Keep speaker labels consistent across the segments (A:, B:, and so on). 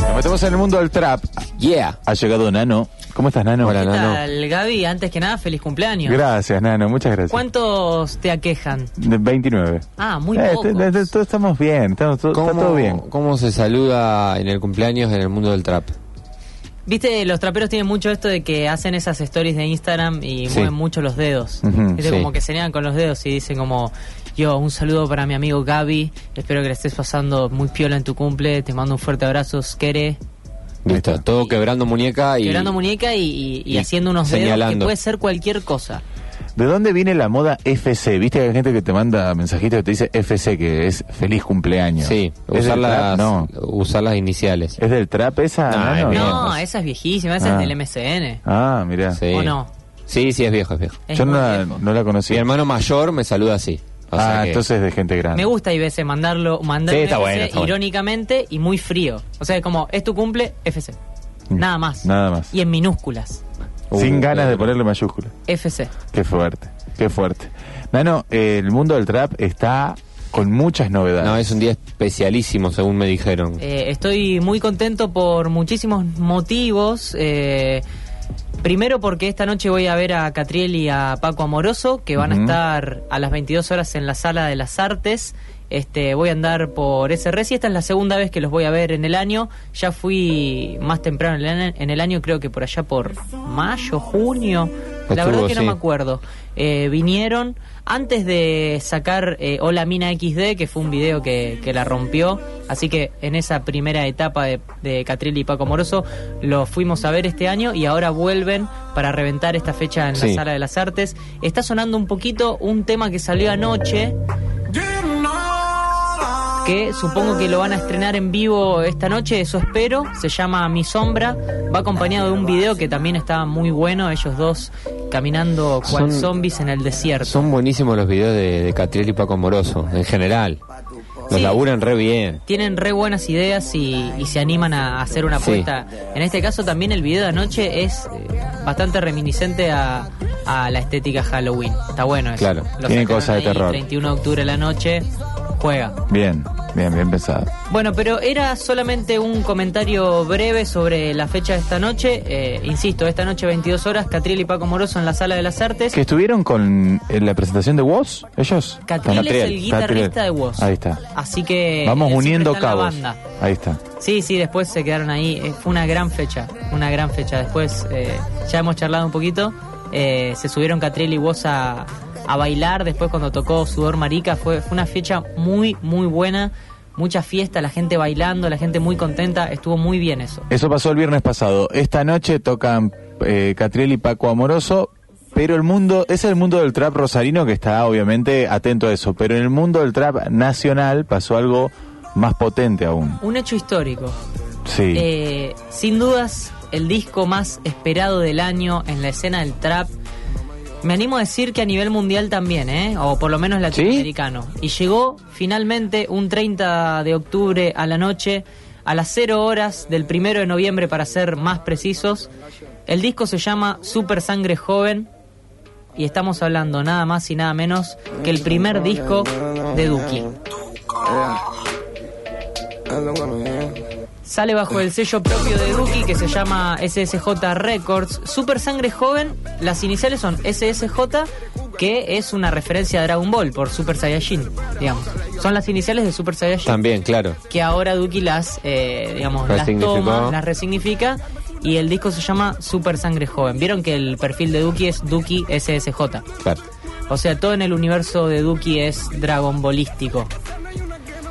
A: Nos metemos en el mundo del trap.
B: Yeah.
A: Ha llegado Nano. ¿Cómo estás, Nano?
B: Hola,
C: ¿Qué
B: Nano.
C: tal, Gaby? Antes que nada, feliz cumpleaños.
A: Gracias, Nano. Muchas gracias.
C: ¿Cuántos te aquejan?
A: De 29.
C: Ah, muy
A: Eh,
C: pocos.
A: te- te- todos estamos bien. Estamos, todo- está todo bien.
B: ¿Cómo se saluda en el cumpleaños en el mundo del trap?
C: Viste, los traperos tienen mucho esto de que hacen esas stories de Instagram y
B: Sí.
C: mueven mucho los dedos. Viste,
B: sí.
C: como que señalan con los dedos y dicen como, yo, un saludo para mi amigo Gaby, espero que le estés pasando muy piola en tu cumple, te mando un fuerte abrazo, Skere.
B: Listo, todo quebrando muñeca y...
C: Quebrando muñeca y, y- y
B: y
C: haciendo unos dedos que
B: señalando.
C: puede ser cualquier cosa.
A: ¿De dónde viene la moda FC? ¿Viste que hay gente que te manda mensajitos que te dice FC, que es feliz cumpleaños?
B: Sí,
A: ¿Es
B: usar las,
A: No.
B: usar las iniciales.
A: ¿Es del trap esa?
B: No.
C: No, esa es viejísima, esa
A: Ah.
C: es del MCN.
A: Ah, mira.
B: Sí.
C: ¿O no?
B: Sí, sí, es viejo, es viejo.
C: Es
A: Yo no
C: viejo.
A: no la conocí.
B: Mi hermano mayor me saluda así. O sea
A: ah,
B: que-
A: entonces es de gente grande.
C: Me gusta y veces mandarlo, mandar
B: Sí,
C: un
B: está
C: FC
B: bueno, está bueno.
C: irónicamente y muy frío. O sea, como es tu cumple, FC.
A: Mm,
C: Nada más.
A: Nada más.
C: Y en minúsculas.
A: Sin
B: Uh,
A: ganas de ponerle mayúscula.
C: FC.
A: Qué fuerte, qué fuerte. Nano, eh, el mundo del trap está con muchas novedades.
B: No, es un día especialísimo, según me dijeron.
C: Eh, estoy muy contento por muchísimos motivos. eh, primero porque esta noche voy a ver a Catriel y a Paco Amoroso, que van a estar a las 22 horas en la Sala de las Artes. Este, voy a andar por ese res y esta es la segunda vez que los voy a ver en el año. Ya fui más temprano en el año, en el año, creo que por allá por mayo, junio. La verdad que no me acuerdo. Eh, vinieron antes de sacar eh, Hola Mina XD, que fue un video que, que la rompió. Así que en esa primera etapa de, de Catril y Paco Moroso lo fuimos a ver este año y ahora vuelven para reventar esta fecha en
B: Sí.
C: la Sala de las Artes. Está sonando un poquito un tema que salió anoche. Que supongo que lo van a estrenar en vivo esta noche, eso espero. Se llama Mi Sombra. Va acompañado de un video que también está muy bueno. Ellos dos caminando cual
B: Son-
C: zombies en el desierto.
B: Son buenísimos los videos de, de Catriel y Paco Moroso, en general. Los
C: Sí.
B: laburan re bien.
C: tienen re buenas ideas y, y se animan a hacer una
B: Sí.
C: apuesta. En este caso también el video de anoche es eh, bastante reminiscente a, a la estética Halloween. Está bueno eso.
B: Claro.
C: Lo
A: Tiene
C: sacaron
A: cosas de terror.
C: 31 de octubre de la noche, juega.
A: Bien, bien, bien pensado.
C: Bueno, pero era solamente un comentario breve sobre la fecha de esta noche. Eh, insisto, esta noche 22 horas, Catriel y Paco Moroso en la Sala de las Artes.
A: ¿Que estuvieron con en la presentación de Woz, ellos?
C: Catriel es el guitarrista
A: Catriel.
C: de Woz.
A: Ahí está.
C: Así que...
A: Vamos uniendo cabos.
C: banda.
A: Ahí está.
C: Sí, sí, después se quedaron ahí. Eh, Fue una gran fecha, una gran fecha. Después eh, ya hemos charlado un poquito. Eh, se subieron Catriel y vos a, a bailar. Después cuando tocó Sudor Marica fue, fue una fecha muy, muy buena. Mucha fiesta, la gente bailando, la gente muy contenta. Estuvo muy bien eso.
A: Eso pasó el viernes pasado. Esta noche tocan eh, Catriel y Paco Amoroso, pero el mundo, es el mundo del trap rosarino que está obviamente atento a eso, pero en el mundo del trap nacional pasó algo más potente aún.
C: Un hecho histórico.
A: Sí.
C: Eh, sin dudas, el disco más esperado del año en la escena del trap. Me animo a decir que a nivel mundial también, ¿eh? O por lo menos latinoamericano. Y llegó finalmente un 30 de octubre a la noche, a las 0 horas del 1 de noviembre para ser más precisos. El disco se llama Super Sangre Joven y estamos hablando nada más y nada menos que el primer disco de Duki. Sale bajo el sello propio de Duki que se llama SSJ Records. Super Sangre Joven, las iniciales son SSJ, que es una referencia a Dragon Ball por Super Saiyajin, digamos. Son las iniciales de Super Saiyajin
B: También, claro.
C: que ahora Duki las, eh, digamos, las toma, las resignifica y el disco se llama Super Sangre Joven. Vieron que el perfil de Duki es Duki SSJ.
B: claro.
C: O sea, todo en el universo de Duki es Dragon Ballístico.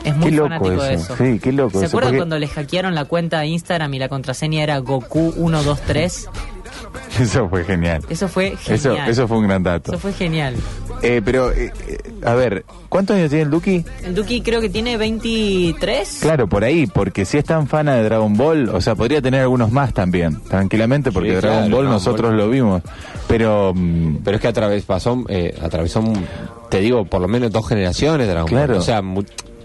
C: Es muy
A: Qué loco
C: fanático de
A: eso.
C: eso.
A: Sí, qué loco
C: ¿Se
A: eso,
C: acuerdan
A: porque-
C: cuando le hackearon la cuenta de Instagram y la contraseña era Goku123?
A: Eso fue genial.
C: Eso fue
A: Eso,
C: genial.
A: eso fue un gran dato.
C: Eso fue genial.
A: Eh, pero, eh, eh, a ver, ¿cuántos años tiene el Duki?
C: El Duki creo que tiene 23.
A: Claro, por ahí, porque si es tan fana de Dragon Ball, o sea, podría tener algunos más también, tranquilamente, porque
B: Sí,
A: Dragon
B: claro,
A: Ball
B: Dragon
A: nosotros
B: Ball.
A: lo vimos. Pero, mm,
B: Pero es que atravesó, pasó, eh, atravesó, te digo, por lo menos dos generaciones de Dragon Ball.
A: Claro.
B: O sea,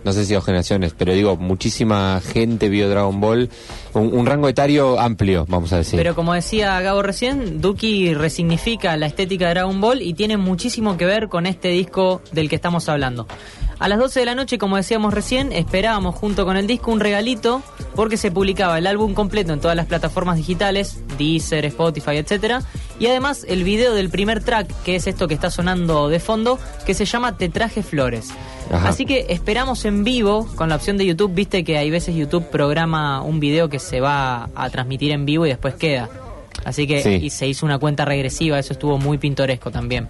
B: no sé si dos generaciones, pero digo, muchísima gente vio Dragon Ball, un, un rango etario amplio, vamos a decir.
C: Pero como decía Gabo recién, Duki resignifica la estética de Dragon Ball y tiene muchísimo que ver con este disco del que estamos hablando. A las 12 de la noche, como decíamos recién, esperábamos junto con el disco un regalito porque se publicaba el álbum completo en todas las plataformas digitales, Deezer, Spotify, etcétera, y además el video del primer track, que es esto que está sonando de fondo, que se llama Te traje flores.
B: Ajá.
C: Así que esperamos en vivo con la opción de YouTube, viste que hay veces YouTube programa un video que se va a transmitir en vivo y después queda. Así que
B: Sí.
C: y se hizo una cuenta regresiva, eso estuvo muy pintoresco también.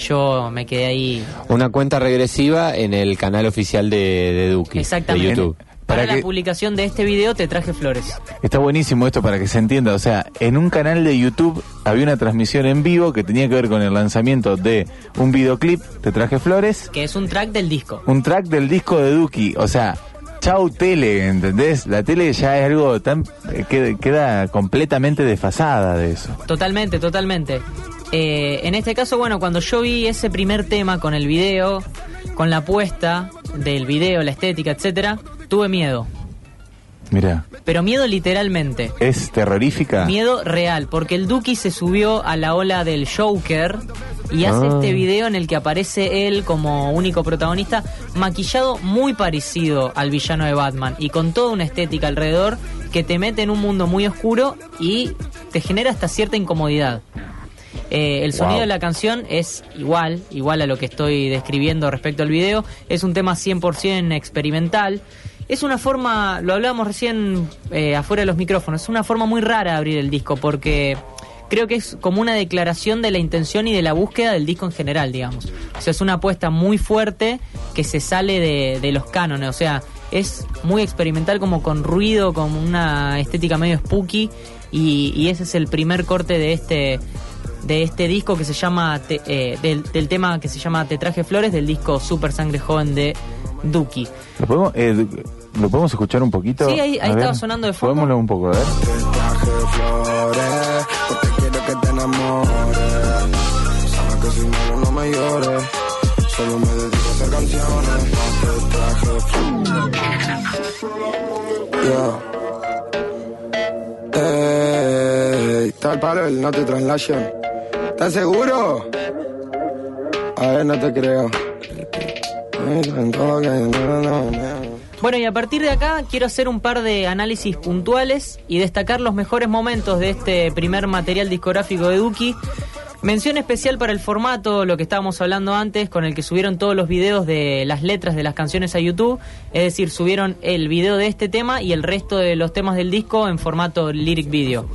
C: Yo me quedé ahí
B: Una cuenta regresiva en el canal oficial de, de Duki, de
C: Exactamente.
B: YouTube.
C: Para,
A: Para
C: la publicación de este video te traje flores.
A: Está buenísimo esto para que se entienda. O sea, en un canal de YouTube había una transmisión en vivo que tenía que ver con el lanzamiento de un videoclip, Te traje flores,
C: Que es un track del disco.
A: un track del disco de Duki. O sea, chau tele, ¿entendés? La tele ya es algo tan... eh, queda, queda completamente desfasada de eso.
C: Totalmente, totalmente. Eh, en este caso, bueno, cuando yo vi ese primer tema con el video, con la puesta del video, la estética, etcétera, tuve miedo.
A: Mira,
C: Pero miedo literalmente.
A: es terrorífica.
C: Miedo real, porque el Duki se subió a la ola del Joker y hace
B: Ah.
C: este video en el que aparece él como único protagonista, maquillado muy parecido al villano de Batman y con toda una estética alrededor que te mete en un mundo muy oscuro y te genera hasta cierta incomodidad. Eh, el sonido
A: Wow.
C: de la canción es igual, igual a lo que estoy describiendo respecto al video. Es un tema 100% experimental. Es una forma, lo hablábamos recién eh, afuera de los micrófonos, es una forma muy rara de abrir el disco porque creo que es como una declaración de la intención y de la búsqueda del disco en general, digamos. O sea, es una apuesta muy fuerte que se sale de, de los cánones, o sea, es muy experimental como con ruido, con una estética medio spooky y, y ese es el primer corte de este de este disco que se llama Te- eh, del, del tema que se llama Te traje flores del disco Super Sangre Joven de Duki.
A: ¿Lo podemos, eh, ¿Lo podemos escuchar un poquito?
C: Sí, ahí- ahí
A: ver.
C: estaba sonando de fondo.
A: Podémoslo un poco, a ver.
D: traje flores, porque quiero que te enamores. Sabes que si no, no me llores. Solo me dedico a hacer canciones. Te traje flores. Yeah. Ey, tal para el no te translation. ¿Estás seguro? A ver, no te creo.
C: Bueno, y a partir de acá quiero hacer un par de análisis puntuales y destacar los mejores momentos de este primer material discográfico de Duki. Mención especial para el formato, lo que estábamos hablando antes, con el que subieron todos los videos de las letras de las canciones a YouTube. Es decir, subieron el video de este tema y el resto de los temas del disco en formato lyric video.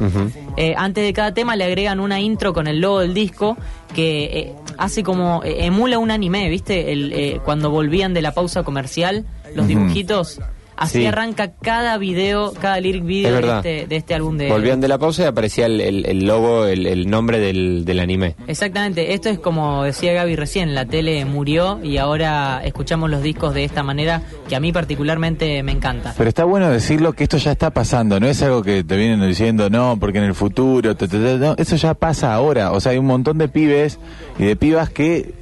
C: Eh, antes de cada tema le agregan una intro con el logo del disco que eh, hace como eh, emula un anime, ¿viste? El, eh, cuando volvían de la pausa comercial, los dibujitos. Así
B: Sí.
C: arranca cada video, cada lyric video
B: Es
C: de este, de este álbum de...
B: Volvían de la pausa y aparecía el, el- el logo, el, el nombre del, del anime.
C: Exactamente, esto es como decía Gaby recién, la tele murió y ahora escuchamos los discos de esta manera que a mí particularmente me encanta.
A: Pero está bueno decirlo que esto ya está pasando, no es algo que te vienen diciendo, no, porque en el futuro, te", no, eso ya pasa ahora. O sea, hay un montón de pibes y de pibas que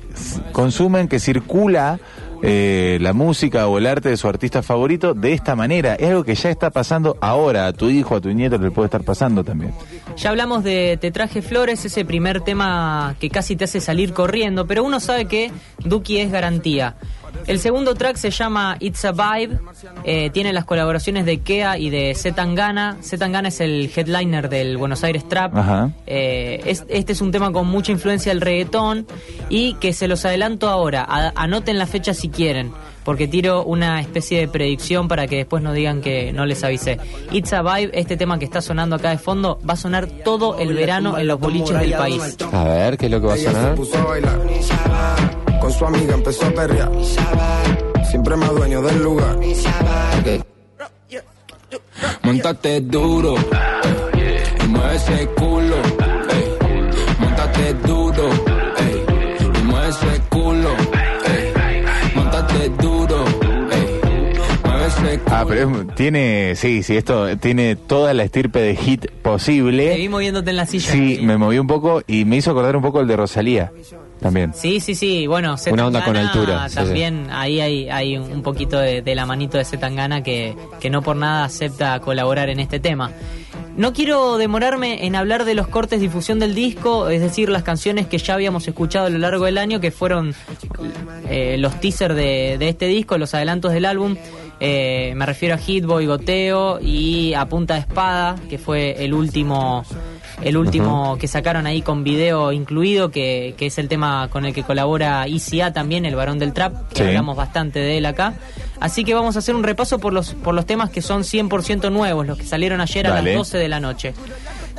A: consumen, que circula eh, la música o el arte de su artista favorito de esta manera. Es algo que ya está pasando ahora, a tu hijo, a tu nieto le puede estar pasando también.
C: Ya hablamos de Te traje flores, ese primer tema que casi te hace salir corriendo, pero uno sabe que Duki es garantía. El segundo track se llama It's a Vibe, eh, tiene las colaboraciones de Kea y de Zetangana. Zetangana es el headliner del Buenos Aires Trap.
A: Ajá.
C: Eh, es- este es un tema con mucha influencia del reggaetón y que se los adelanto ahora. A- anoten la fecha si quieren, porque tiro una especie de predicción para que después no digan que no les avisé. It's a Vibe, este tema que está sonando acá de fondo, va a sonar todo el verano en los boliches del país.
B: A ver, ¿qué es lo que va a sonar?
D: Con su amiga empezó a perrear. Siempre más dueño del lugar. Montate duro. y mueve ese culo. ey. Montate duro. ey, y mueve ese culo. ey. Montate duro. mueve ese culo.
A: Ah, pero es- tiene, sí, sí, esto tiene toda la estirpe de hit
C: Te
A: posible.
C: vi moviéndote en la silla.
A: Sí, me moví un poco y me hizo acordar un poco el de Rosalía. También.
C: Sí, sí, sí. Bueno,
B: Una onda con
C: Zetangana
B: altura, sí,
C: También ahí hay, hay un poquito de, de la manito de Zetangana que, que no por nada acepta colaborar en este tema. No quiero demorarme en hablar de los cortes de difusión del disco, es decir, las canciones que ya habíamos escuchado a lo largo del año, que fueron eh, los teasers de, de este disco, los adelantos del álbum. Eh, me refiero a Hitboy, Goteo y a Punta de Espada, que fue el último el último que sacaron ahí con video incluido, que, que es el tema con el que colabora ICA también, el varón del trap, que
A: Sí.
C: hablamos bastante de él acá. Así que vamos a hacer un repaso por los, por los temas que son 100% nuevos, los que salieron ayer a las 12 de la noche.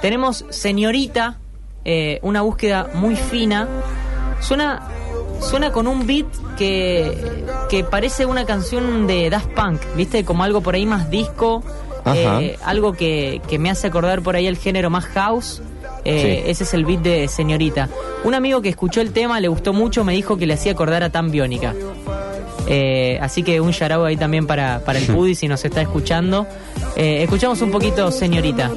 C: Tenemos Señorita, eh, una búsqueda muy fina. Suena, suena con un beat que, que parece una canción de Daft Punk, ¿viste? Como algo por ahí más disco. Eh, algo que, que me hace acordar por ahí el género más house. Eh,
B: Sí.
C: Ese es el beat de Señorita. Un amigo que escuchó el tema, le gustó mucho, me dijo que le hacía acordar a Tan Biónica. Eh, así que un shout ahí también para, para el Pudi si nos está escuchando. Eh, escuchamos un poquito Señorita.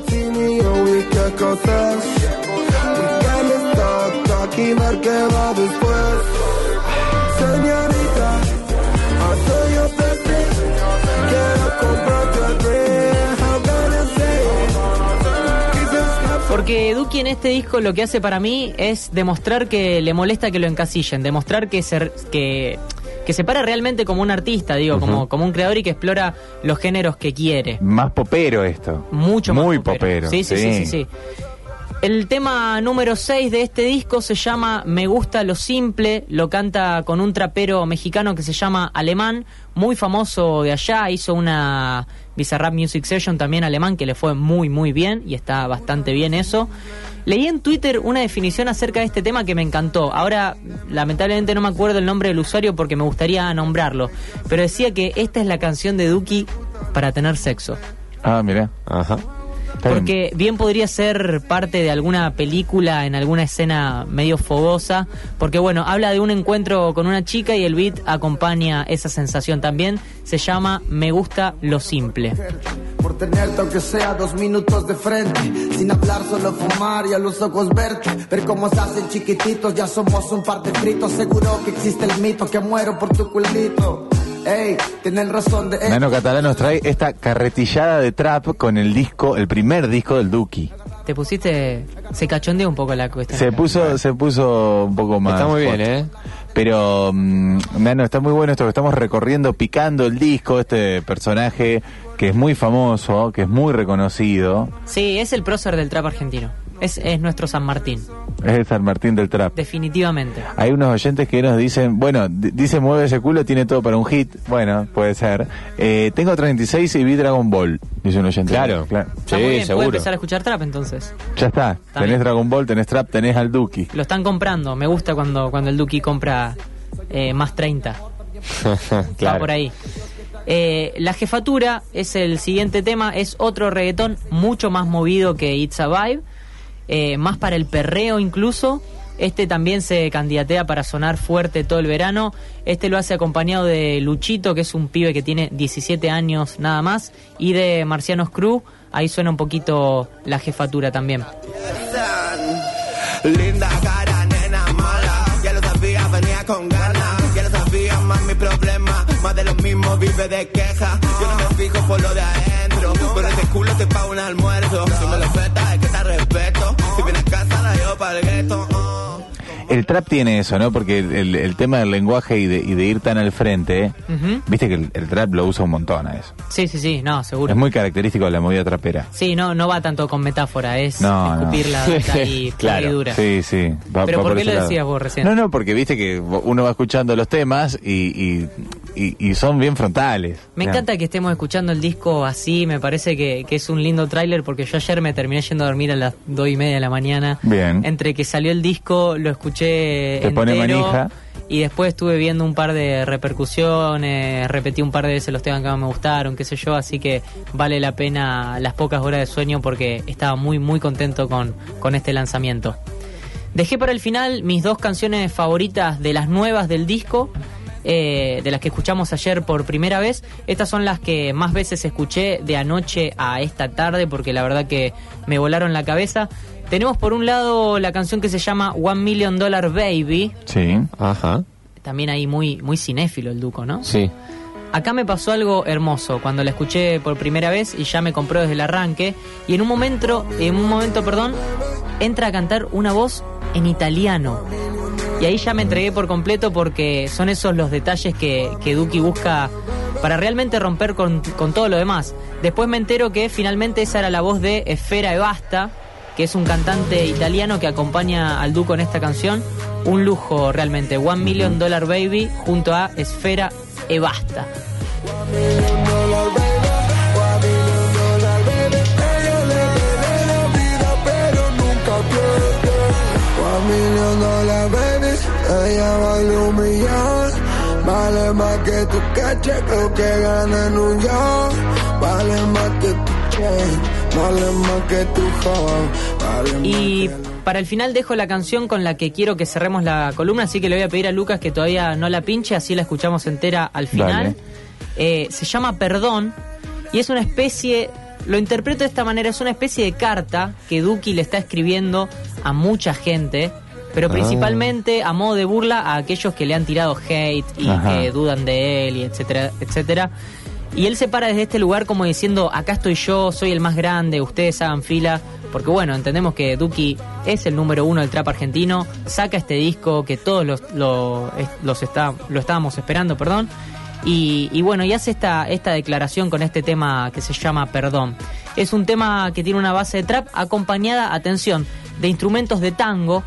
C: Porque Duki en este disco lo que hace para mí es demostrar que le molesta que lo encasillen, demostrar que se, que, que se para realmente como un artista, digo, como, como un creador y que explora los géneros que quiere.
A: Más popero esto.
C: Mucho más
A: Muy popero.
C: Sí, sí, sí, sí, sí. El tema número 6 de este disco se llama Me gusta lo simple, lo canta con un trapero mexicano que se llama Alemán, muy famoso de allá, hizo una Bizarrap Music Session también alemán que le fue muy muy bien y está bastante bien eso. Leí en Twitter una definición acerca de este tema que me encantó. Ahora, lamentablemente no me acuerdo el nombre del usuario porque me gustaría nombrarlo, pero decía que esta es la canción de Duki para tener sexo.
A: Ah, mira.
B: Ajá.
C: Porque bien podría ser parte de alguna película en alguna escena medio fogosa, porque bueno, habla de un encuentro con una chica y el beat acompaña esa sensación también. Se llama Me gusta lo simple.
E: Por tenerte aunque sea dos minutos de frente Sin hablar solo fumar y a los ojos verte Ver cómo se hacen chiquititos Ya somos un par de fritos Seguro que existe el mito Que muero por tu culito Ey, tienen razón de
A: Nano Catalán nos trae esta carretillada de trap con el disco, el primer disco del Duki.
C: Te pusiste. Se cachondeó un poco la cuestión.
A: Se puso, se puso un poco más.
B: Está muy bien. ¿eh?
A: Pero, mm, Nano, está muy bueno esto que estamos recorriendo, picando el disco, este personaje que es muy famoso, que es muy reconocido.
C: Sí, es el prócer del trap argentino. Es, es nuestro San Martín,
A: Es el San Martín del trap.
C: definitivamente.
A: Hay unos oyentes que nos dicen, bueno, dice mueve ese culo, tiene todo para un hit. Bueno, puede ser. Eh, tengo 36 y vi Dragon Ball, dice un oyente.
B: Claro.
A: Claro.
C: Muy
B: Sí,
C: puede
B: seguro.
C: empezar a escuchar trap entonces.
A: Ya está. tenés. Dragon Ball, tenés trap, tenés al Duki.
C: Lo están comprando. Me gusta cuando, cuando el Duki compra eh, más 30. Va
B: claro.
C: por ahí. Eh, la jefatura es el siguiente tema, es otro reggaetón mucho más movido que It's a Vibe, eh, más para el perreo incluso. Este también se candidatea para sonar fuerte todo el verano. Este lo hace acompañado de Luchito, que es un pibe que tiene 17 años nada más, y de Marcianos Crew. Ahí suena un poquito la jefatura también.
F: Linda cara, nena mala. Ya lo sabía, venía con ganas. Ya lo sabía, más mi problema. Más de lo mismo, vive de queja. Yo no me fijo por lo de adentro. Por ese culo te pago un almuerzo. Si me lo petas, es que te respeto. Si vienes a casa, la llevo para el gueto. oh.
A: El trap tiene eso, ¿no? Porque el, el- el tema del lenguaje y de, y de ir tan al frente,
C: Ujú.
A: viste que el, el trap lo usa un montón a eso.
C: Sí, sí, sí, no, seguro.
A: Es muy característico de la movida trapera.
C: Sí, no, no va tanto con metáfora, es
A: No, no.
C: escupir la data y
B: Claro.
C: dura.
A: Sí, sí. va-
C: Pero
A: va
C: ¿por qué
A: ese
C: lo
A: lado.
C: decías vos recién?
A: No, no, porque viste que uno va escuchando los temas y, y, y- y son bien frontales.
C: Me encanta que estemos escuchando el disco así, me parece que, que es un lindo tráiler porque yo ayer me terminé yendo a dormir a las dos y media de la mañana.
A: Bien.
C: Entre que salió el disco, lo escuché
A: Te pone
C: entero,
A: manija.
C: y después estuve viendo un par de repercusiones, repetí un par de veces los temas que más me gustaron, qué sé yo, así que vale la pena las pocas horas de sueño porque estaba muy muy contento con, con este lanzamiento. Dejé para el final mis dos canciones favoritas de las nuevas del disco, eh, de las que escuchamos ayer por primera vez. Estas son las que más veces escuché de anoche a esta tarde, porque la verdad que me volaron la cabeza. Tenemos por un lado la canción que se llama One Million Dollar Baby.
A: Sí.
B: Ajá.
C: También ahí muy, muy cinéfilo el Duco, ¿no?
B: Sí.
C: Acá me pasó algo hermoso cuando la escuché por primera vez y ya me compró desde el arranque. Y en un momento, en un momento, perdón, entra a cantar una voz en italiano. Y ahí ya me entregué por completo porque son esos los detalles que, que Duki busca para realmente romper con, con todo lo demás. Después me entero que finalmente esa era la voz de Esfera Evasta, que es un cantante italiano que acompaña al Duco en esta canción. Un lujo realmente. One Million Dollar Baby junto a Esfera Evasta.
D: One million dollar baby, ella vale un millón. Vale más que tu caché, creo que gana en un York. Vale más que tu chain, vale más que tu home. Vale más
C: Y para el final dejo la canción con la que quiero que cerremos la columna, así que le voy a pedir a Lucas que todavía no la pinche, así la escuchamos entera al final. Eh, se llama Perdón y es una especie, lo interpreto de esta manera, es una especie de carta que Duki le está escribiendo a mucha gente, pero
B: Ah.
C: principalmente a modo de burla a aquellos que le han tirado hate y
A: Ajá.
C: que dudan de él y etcétera, etcétera. Y él se para desde este lugar como diciendo, acá estoy yo, soy el más grande, ustedes hagan fila. Porque bueno, entendemos que Duki es el número uno del trap argentino, saca este disco que todos los, lo, es- los está, lo estábamos esperando, perdón. Y, bueno, y hace esta, esta declaración con este tema que se llama Perdón. Es un tema que tiene una base de trap acompañada, atención, de instrumentos de tango,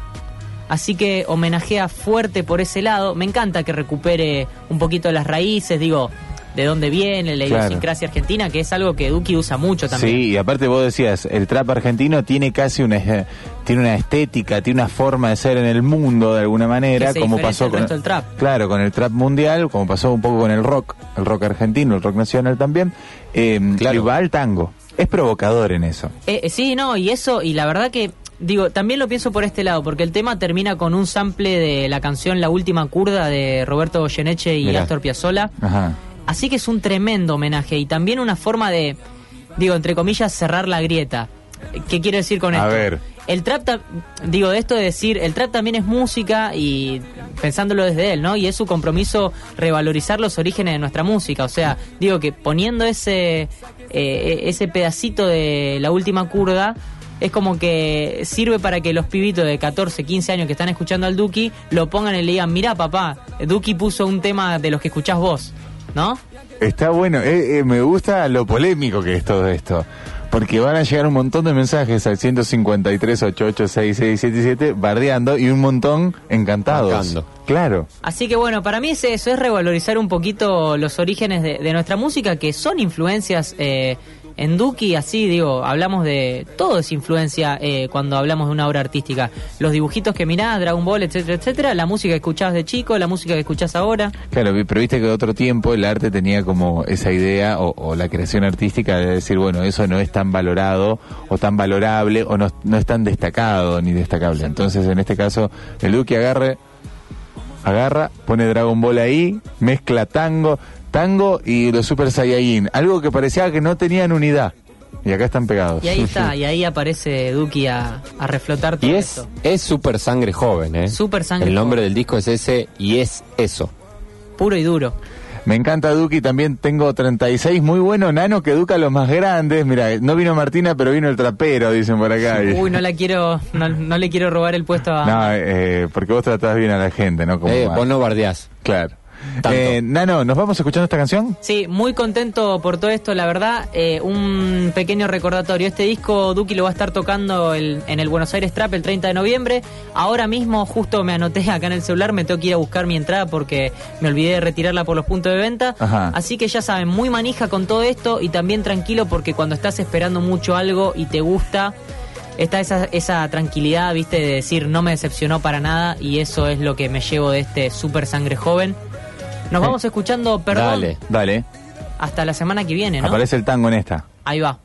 C: Así que homenajea fuerte por ese lado. Me encanta que recupere un poquito las raíces, digo, de dónde viene, la
A: Claro.
C: idiosincrasia argentina, que es algo que Duki usa mucho también.
A: Sí, y aparte vos decías, el trap argentino tiene casi una eh, tiene una estética, tiene una forma de ser en el mundo de alguna manera,
C: Que se
A: como pasó con
C: del trap.
A: Claro, con el trap mundial, como pasó un poco con el rock, el rock argentino, el rock nacional también, eh,
B: Claro.
A: y va al tango. Es provocador en eso.
C: Eh, eh, sí, no, y eso, y la verdad que, digo, también lo pienso por este lado, porque el tema termina con un sample de la canción La Última Curda de Roberto Goyeneche y
B: Mirá.
C: Astor Piazzolla.
A: Ajá.
C: Así que es un tremendo homenaje y también una forma de, digo, entre comillas, cerrar la grieta. ¿Qué quiero decir con
A: A
C: esto?
A: ver.
C: El trap, digo, de esto de decir, el trap también es música y pensándolo desde él, ¿no? Y es su compromiso revalorizar los orígenes de nuestra música. O sea, digo que poniendo ese, eh, ese pedacito de la última curda, es como que sirve para que los pibitos de 14, 15 años que están escuchando al Duki lo pongan y le digan, mira papá, Duki puso un tema de los que escuchás vos, ¿no?
A: Está bueno, eh, eh, me gusta lo polémico que es todo esto. Porque van a llegar un montón de mensajes al 153 886677 bardeando y un montón encantados. Claro.
C: Así que bueno, para mí es eso, es revalorizar un poquito los orígenes de, de nuestra música, que son influencias eh, en Duki, así digo, hablamos de, todo es influencia eh, cuando hablamos de una obra artística. Los dibujitos que mirás, Dragon Ball, etcétera, etcétera, la música que escuchabas de chico, la música que escuchás ahora.
A: Claro, pero viste que de otro tiempo el arte tenía como esa idea o, la creación artística de decir, bueno, eso no es tan valorado o tan valorable o no, no es tan destacado ni destacable. Entonces, en este caso, el Duque agarre, agarra, pone Dragon Ball ahí, mezcla tango, tango y los Super Saiyajin. Algo que parecía que no tenían unidad. Y acá están pegados.
C: Y ahí está, y ahí aparece Duki a, a reflotar todo
B: Y es,
C: esto.
B: es super sangre joven, ¿eh?
C: Super sangre
B: El nombre
C: joven.
B: del disco es ese y es eso.
C: Puro y duro.
A: Me encanta Duki, también tengo 36, muy bueno, Nano que educa a los más grandes. Mira, no vino Martina, pero vino el trapero, dicen por acá.
C: Uy, no la quiero, no, no le quiero robar el puesto a...
A: No, eh, porque vos tratás bien a la gente, ¿no? Como
B: Eh, vos no bardeás.
A: Claro.
B: Tanto.
A: Eh, Nano, ¿nos vamos escuchando esta canción?
C: Sí, muy contento por todo esto, la verdad. Eh, un pequeño recordatorio. Este disco Duki lo va a estar tocando el- en el Buenos Aires Trap el 30 de noviembre. Ahora mismo, justo me anoté acá en el celular, me tengo que ir a buscar mi entrada porque me olvidé de retirarla por los puntos de venta.
A: Ajá.
C: Así que ya saben, muy manija con todo esto y también tranquilo porque cuando estás esperando mucho algo y te gusta, está esa, esa tranquilidad, viste, de decir no me decepcionó para nada y eso es lo que me llevo de este super sangre joven. Nos vamos escuchando, perdón,
B: Dale.
A: Dale,
C: hasta la semana que viene, ¿no?
A: aparece el tango en esta.
C: Ahí va.